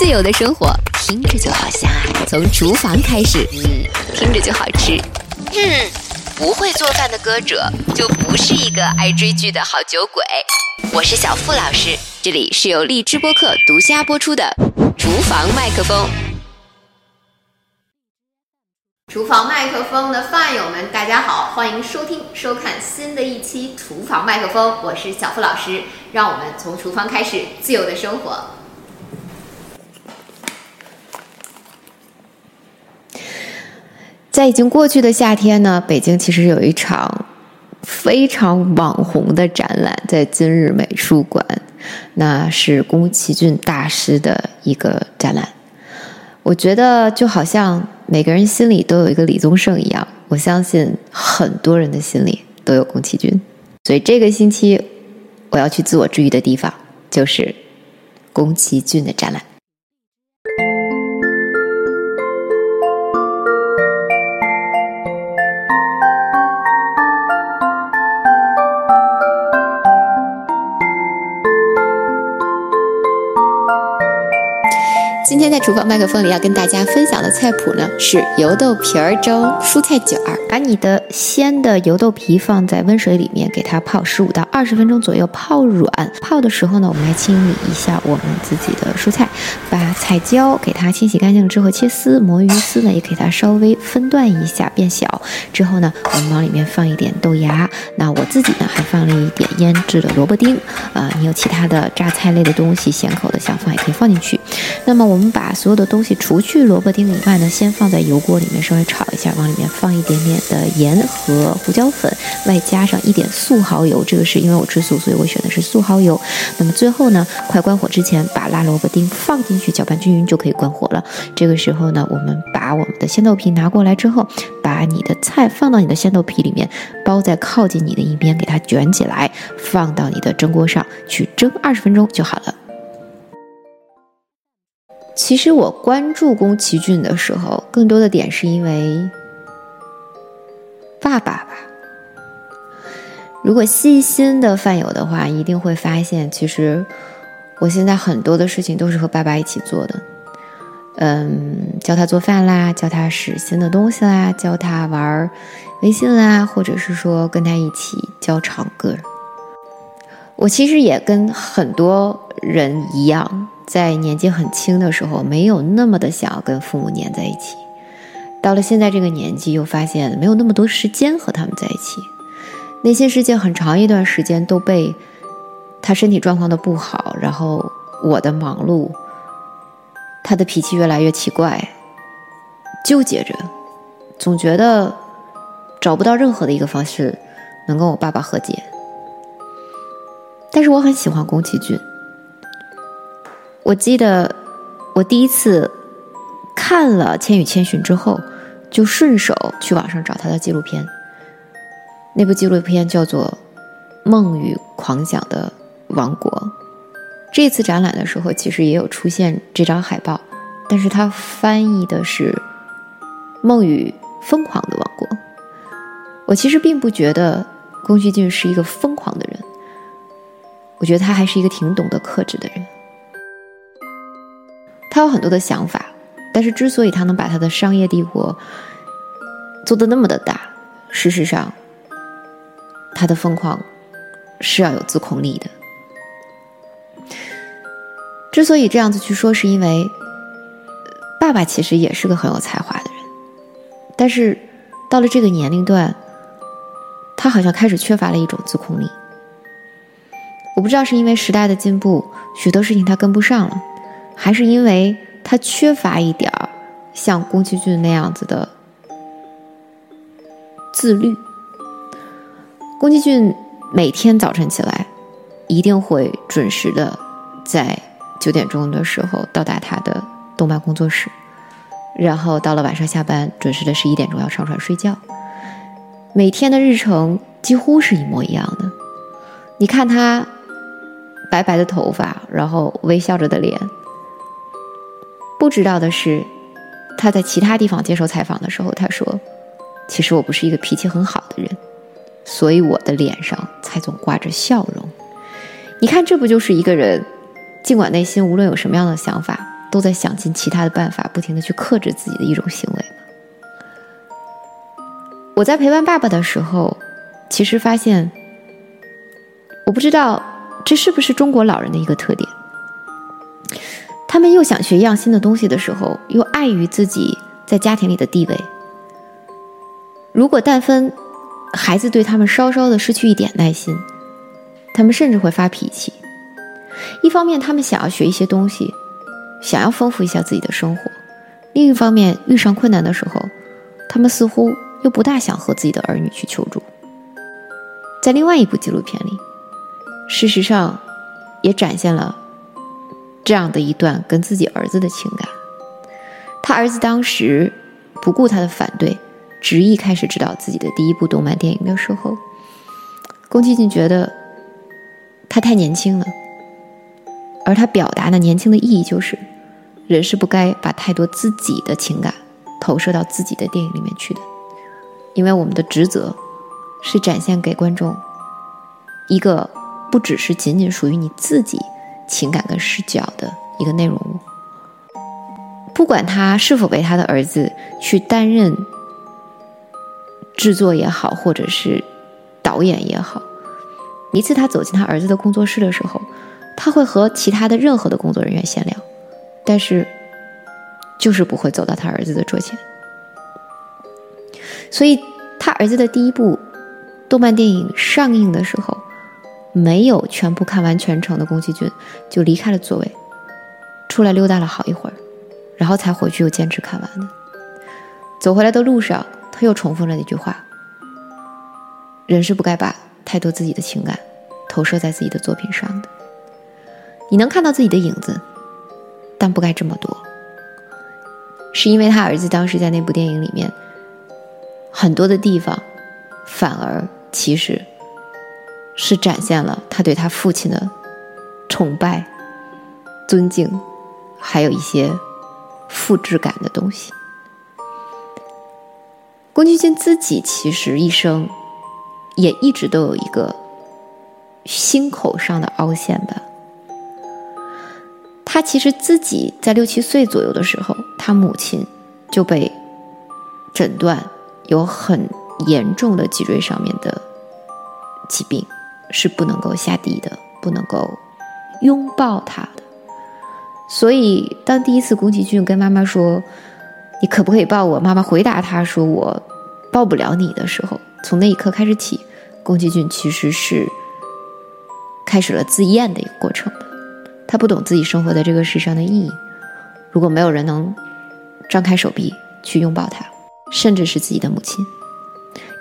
自由的生活听着就好香啊！从厨房开始，嗯，听着就好吃。嗯，不会做饭的歌者就不是一个爱追剧的好酒鬼。我是小付老师，这里是由荔枝播客独家播出的《厨房麦克风》。厨房麦克风的饭友们，大家好，欢迎收听、收看新的一期《厨房麦克风》，我是小付老师，让我们从厨房开始，自由的生活。在已经过去的夏天呢，北京其实有一场非常网红的展览，在今日美术馆，那是宫崎骏大师的一个展览。我觉得就好像每个人心里都有一个李宗盛一样，我相信很多人的心里都有宫崎骏。所以这个星期我要去自我治愈的地方，就是宫崎骏的展览。厨房麦克风里要跟大家分享的菜谱呢，是油豆皮儿蒸蔬菜卷儿。把你的鲜的油豆皮放在温水里面，给它泡十五到二十分钟左右，泡软。泡的时候呢，我们来清理一下我们自己的蔬菜，把彩椒给它清洗干净之后切丝，魔芋丝呢也给它稍微分段一下变小。之后呢，我们往里面放一点豆芽。那我自己呢还放了一点腌制的萝卜丁。啊，你有其他的榨菜类的东西，咸口的想放也可以放进去。那么我们把把所有的东西除去萝卜丁以外呢，先放在油锅里面稍微炒一下，往里面放一点点的盐和胡椒粉，外加上一点素蚝油。这个是因为我吃素，所以我选的是素蚝油。那么最后呢，快关火之前，把辣萝卜丁放进去，搅拌均匀就可以关火了。这个时候呢，我们把我们的鲜豆皮拿过来之后，把你的菜放到你的鲜豆皮里面，包在靠近你的一边，给它卷起来，放到你的蒸锅上去蒸二十分钟就好了。其实我关注宫崎骏的时候，更多的点是因为爸爸吧。如果细心的饭友的话，一定会发现，其实我现在很多的事情都是和爸爸一起做的。嗯，教他做饭啦，教他使新的东西啦，教他玩微信啦，或者是说跟他一起教唱歌。我其实也跟很多人一样。在年纪很轻的时候，没有那么的想要跟父母黏在一起。到了现在这个年纪，又发现没有那么多时间和他们在一起。内心世界很长一段时间都被他身体状况的不好，然后我的忙碌，他的脾气越来越奇怪，纠结着，总觉得找不到任何的一个方式能跟我爸爸和解。但是我很喜欢宫崎骏。我记得我第一次看了《千与千寻》之后，就顺手去网上找他的纪录片。那部纪录片叫做《梦与狂想的王国》。这次展览的时候，其实也有出现这张海报，但是它翻译的是《梦与疯狂的王国》。我其实并不觉得宫崎骏是一个疯狂的人，我觉得他还是一个挺懂得克制的人。他有很多的想法，但是之所以他能把他的商业帝国做的那么的大，事实上，他的疯狂是要有自控力的。之所以这样子去说，是因为爸爸其实也是个很有才华的人，但是到了这个年龄段，他好像开始缺乏了一种自控力。我不知道是因为时代的进步，许多事情他跟不上了。还是因为他缺乏一点儿像宫崎骏那样子的自律。宫崎骏每天早晨起来，一定会准时的在九点钟的时候到达他的动漫工作室，然后到了晚上下班，准时的十一点钟要上床睡觉。每天的日程几乎是一模一样的。你看他白白的头发，然后微笑着的脸。不知道的是，他在其他地方接受采访的时候，他说：“其实我不是一个脾气很好的人，所以我的脸上才总挂着笑容。”你看，这不就是一个人，尽管内心无论有什么样的想法，都在想尽其他的办法，不停的去克制自己的一种行为我在陪伴爸爸的时候，其实发现，我不知道这是不是中国老人的一个特点。他们又想学一样新的东西的时候，又碍于自己在家庭里的地位。如果但分孩子对他们稍稍的失去一点耐心，他们甚至会发脾气。一方面，他们想要学一些东西，想要丰富一下自己的生活；另一方面，遇上困难的时候，他们似乎又不大想和自己的儿女去求助。在另外一部纪录片里，事实上也展现了。这样的一段跟自己儿子的情感，他儿子当时不顾他的反对，执意开始指导自己的第一部动漫电影的时候，宫崎骏觉得他太年轻了，而他表达的年轻的意义就是，人是不该把太多自己的情感投射到自己的电影里面去的，因为我们的职责是展现给观众一个不只是仅仅属于你自己。情感跟视角的一个内容物，不管他是否为他的儿子去担任制作也好，或者是导演也好，一次他走进他儿子的工作室的时候，他会和其他的任何的工作人员闲聊，但是就是不会走到他儿子的桌前。所以，他儿子的第一部动漫电影上映的时候。没有全部看完全程的宫崎骏就离开了座位，出来溜达了好一会儿，然后才回去又坚持看完的。走回来的路上，他又重复了那句话：“人是不该把太多自己的情感投射在自己的作品上的。你能看到自己的影子，但不该这么多。”是因为他儿子当时在那部电影里面很多的地方，反而其实。是展现了他对他父亲的崇拜、尊敬，还有一些复制感的东西。宫崎骏自己其实一生也一直都有一个心口上的凹陷吧。他其实自己在六七岁左右的时候，他母亲就被诊断有很严重的脊椎上面的疾病。是不能够下地的，不能够拥抱他的。所以，当第一次宫崎骏跟妈妈说：“你可不可以抱我？”妈妈回答他说：“我抱不了你的时候。”从那一刻开始起，宫崎骏其实是开始了自厌的一个过程。他不懂自己生活在这个世上的意义。如果没有人能张开手臂去拥抱他，甚至是自己的母亲。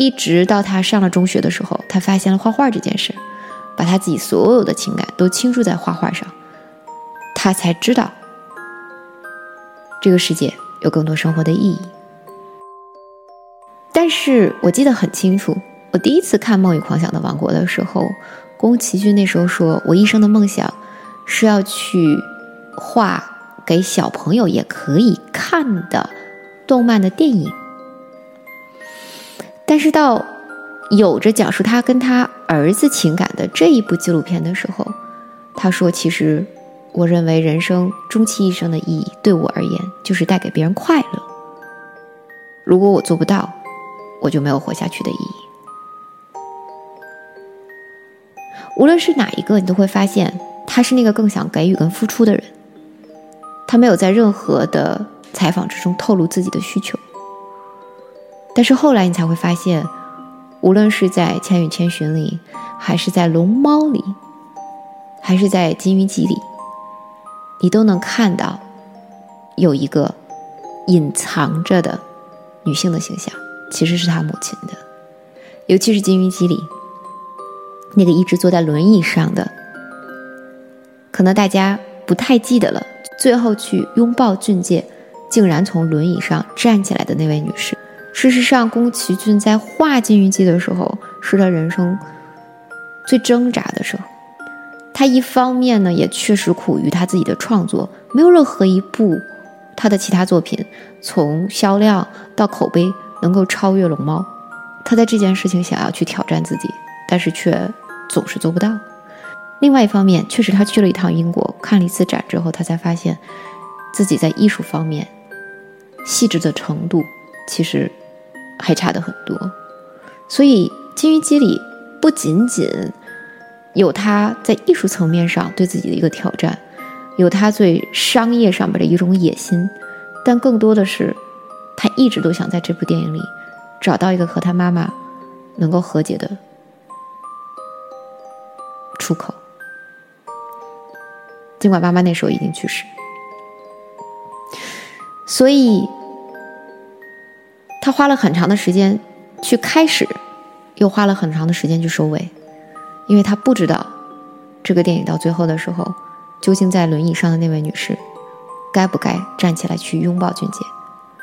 一直到他上了中学的时候，他发现了画画这件事，把他自己所有的情感都倾注在画画上，他才知道这个世界有更多生活的意义。但是我记得很清楚，我第一次看《梦与狂想的王国》的时候，宫崎骏那时候说：“我一生的梦想是要去画给小朋友也可以看的动漫的电影。”但是到有着讲述他跟他儿子情感的这一部纪录片的时候，他说：“其实，我认为人生终其一生的意义，对我而言就是带给别人快乐。如果我做不到，我就没有活下去的意义。无论是哪一个，你都会发现他是那个更想给予跟付出的人。他没有在任何的采访之中透露自己的需求。”但是后来你才会发现，无论是在《千与千寻》里，还是在《龙猫》里，还是在《金鱼姬》里，你都能看到有一个隐藏着的女性的形象，其实是她母亲的。尤其是《金鱼姬》里那个一直坐在轮椅上的，可能大家不太记得了，最后去拥抱俊介，竟然从轮椅上站起来的那位女士。事实上，宫崎骏在画《金鱼姬》的时候，是他人生最挣扎的时候。他一方面呢，也确实苦于他自己的创作，没有任何一部他的其他作品从销量到口碑能够超越《龙猫》。他在这件事情想要去挑战自己，但是却总是做不到。另外一方面，确实他去了一趟英国，看了一次展之后，他才发现。自自己在艺术方面细致的程度其实还差得很多。所以金鱼姬里不仅仅有他在艺术层面上对自己的一个挑战，有他最商业上面的一种野心，但更多的是他一直都想在这部电影里找到一个和他妈妈能够和解的出口。尽管妈妈那时候已经去世，所以他花了很长的时间去开始，又花了很长的时间去收尾，因为他不知道这个电影到最后的时候，究竟在轮椅上的那位女士该不该站起来去拥抱俊杰，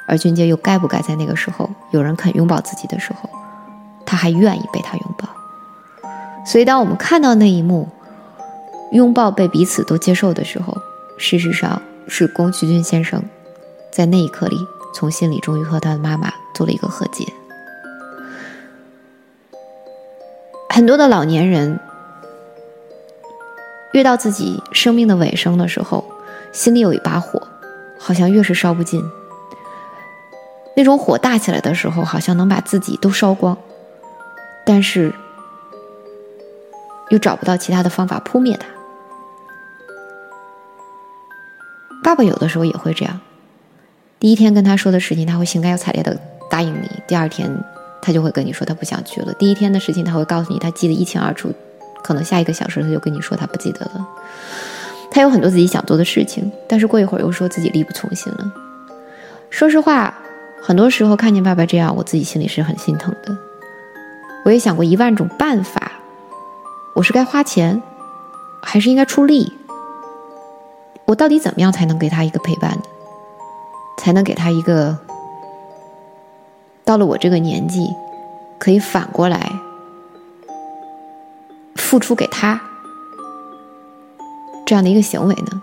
而俊杰又该不该在那个时候有人肯拥抱自己的时候，他还愿意被他拥抱。所以，当我们看到那一幕。拥抱被彼此都接受的时候，事实上是宫崎骏先生在那一刻里，从心里终于和他的妈妈做了一个和解。很多的老年人越到自己生命的尾声的时候，心里有一把火，好像越是烧不尽。那种火大起来的时候，好像能把自己都烧光，但是又找不到其他的方法扑灭它。爸爸有的时候也会这样，第一天跟他说的事情，他会兴高采烈的答应你；第二天，他就会跟你说他不想去了。第一天的事情，他会告诉你他记得一清二楚，可能下一个小时他就跟你说他不记得了。他有很多自己想做的事情，但是过一会儿又说自己力不从心了。说实话，很多时候看见爸爸这样，我自己心里是很心疼的。我也想过一万种办法，我是该花钱，还是应该出力？我到底怎么样才能给他一个陪伴呢？才能给他一个到了我这个年纪可以反过来付出给他这样的一个行为呢？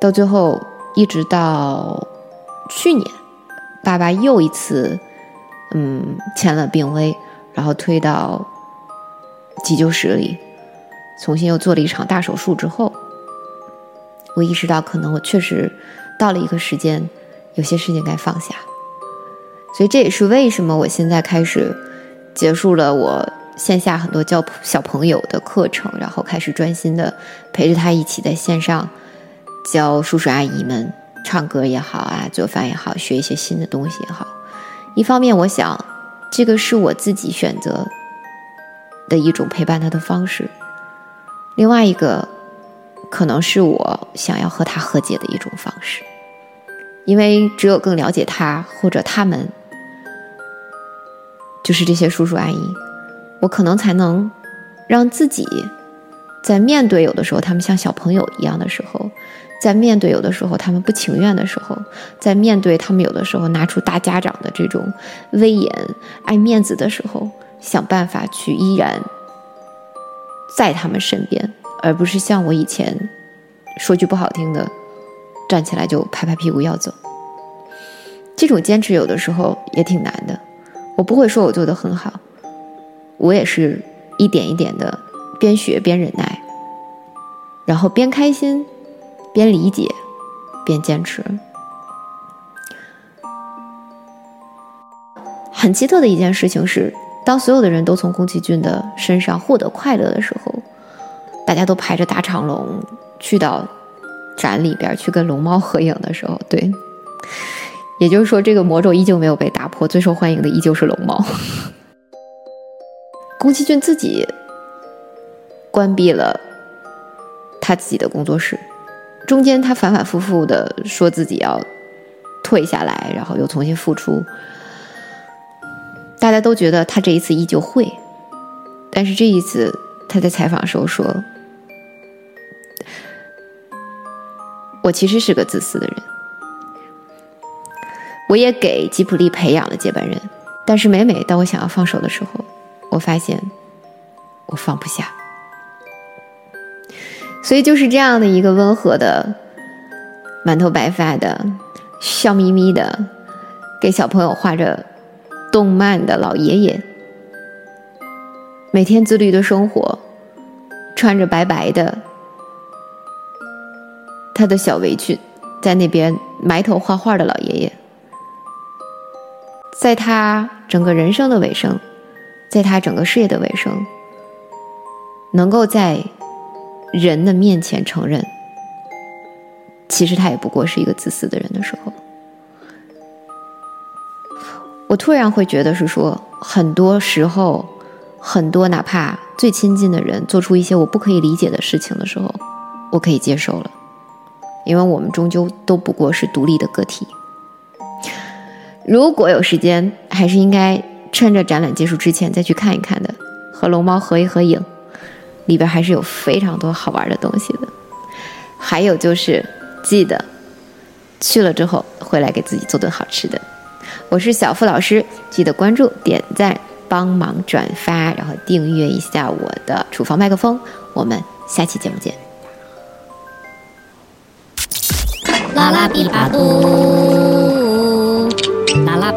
到最后，一直到去年，爸爸又一次嗯签了病危，然后推到急救室里，重新又做了一场大手术之后。我意识到，可能我确实到了一个时间，有些事情该放下。所以这也是为什么我现在开始结束了我线下很多教小朋友的课程，然后开始专心的陪着他一起在线上教叔叔阿姨们唱歌也好啊，做饭也好，学一些新的东西也好。一方面，我想这个是我自己选择的一种陪伴他的方式；另外一个。可能是我想要和他和解的一种方式，因为只有更了解他或者他们，就是这些叔叔阿姨，我可能才能让自己在面对有的时候他们像小朋友一样的时候，在面对有的时候他们不情愿的时候，在面对他们有的时候拿出大家长的这种威严、爱面子的时候，想办法去依然在他们身边。而不是像我以前说句不好听的，站起来就拍拍屁股要走。这种坚持有的时候也挺难的。我不会说我做的很好，我也是一点一点的边学边忍耐，然后边开心边理解边坚持。很奇特的一件事情是，当所有的人都从宫崎骏的身上获得快乐的时候。大家都排着大长龙去到展里边去跟龙猫合影的时候，对，也就是说这个魔咒依旧没有被打破，最受欢迎的依旧是龙猫。宫崎骏自己关闭了他自己的工作室，中间他反反复复的说自己要退下来，然后又重新复出，大家都觉得他这一次依旧会，但是这一次他在采访时候说。我其实是个自私的人，我也给吉普力培养了接班人，但是每每当我想要放手的时候，我发现我放不下。所以就是这样的一个温和的、满头白发的、笑眯眯的，给小朋友画着动漫的老爷爷，每天自律的生活，穿着白白的。他的小围裙，在那边埋头画画的老爷爷，在他整个人生的尾声，在他整个事业的尾声，能够在人的面前承认，其实他也不过是一个自私的人的时候，我突然会觉得是说，很多时候，很多哪怕最亲近的人做出一些我不可以理解的事情的时候，我可以接受了。因为我们终究都不过是独立的个体。如果有时间，还是应该趁着展览结束之前再去看一看的，和龙猫合一合影，里边还是有非常多好玩的东西的。还有就是记得去了之后回来给自己做顿好吃的。我是小付老师，记得关注、点赞、帮忙转发，然后订阅一下我的厨房麦克风。我们下期节目见。啦啦比巴嘟，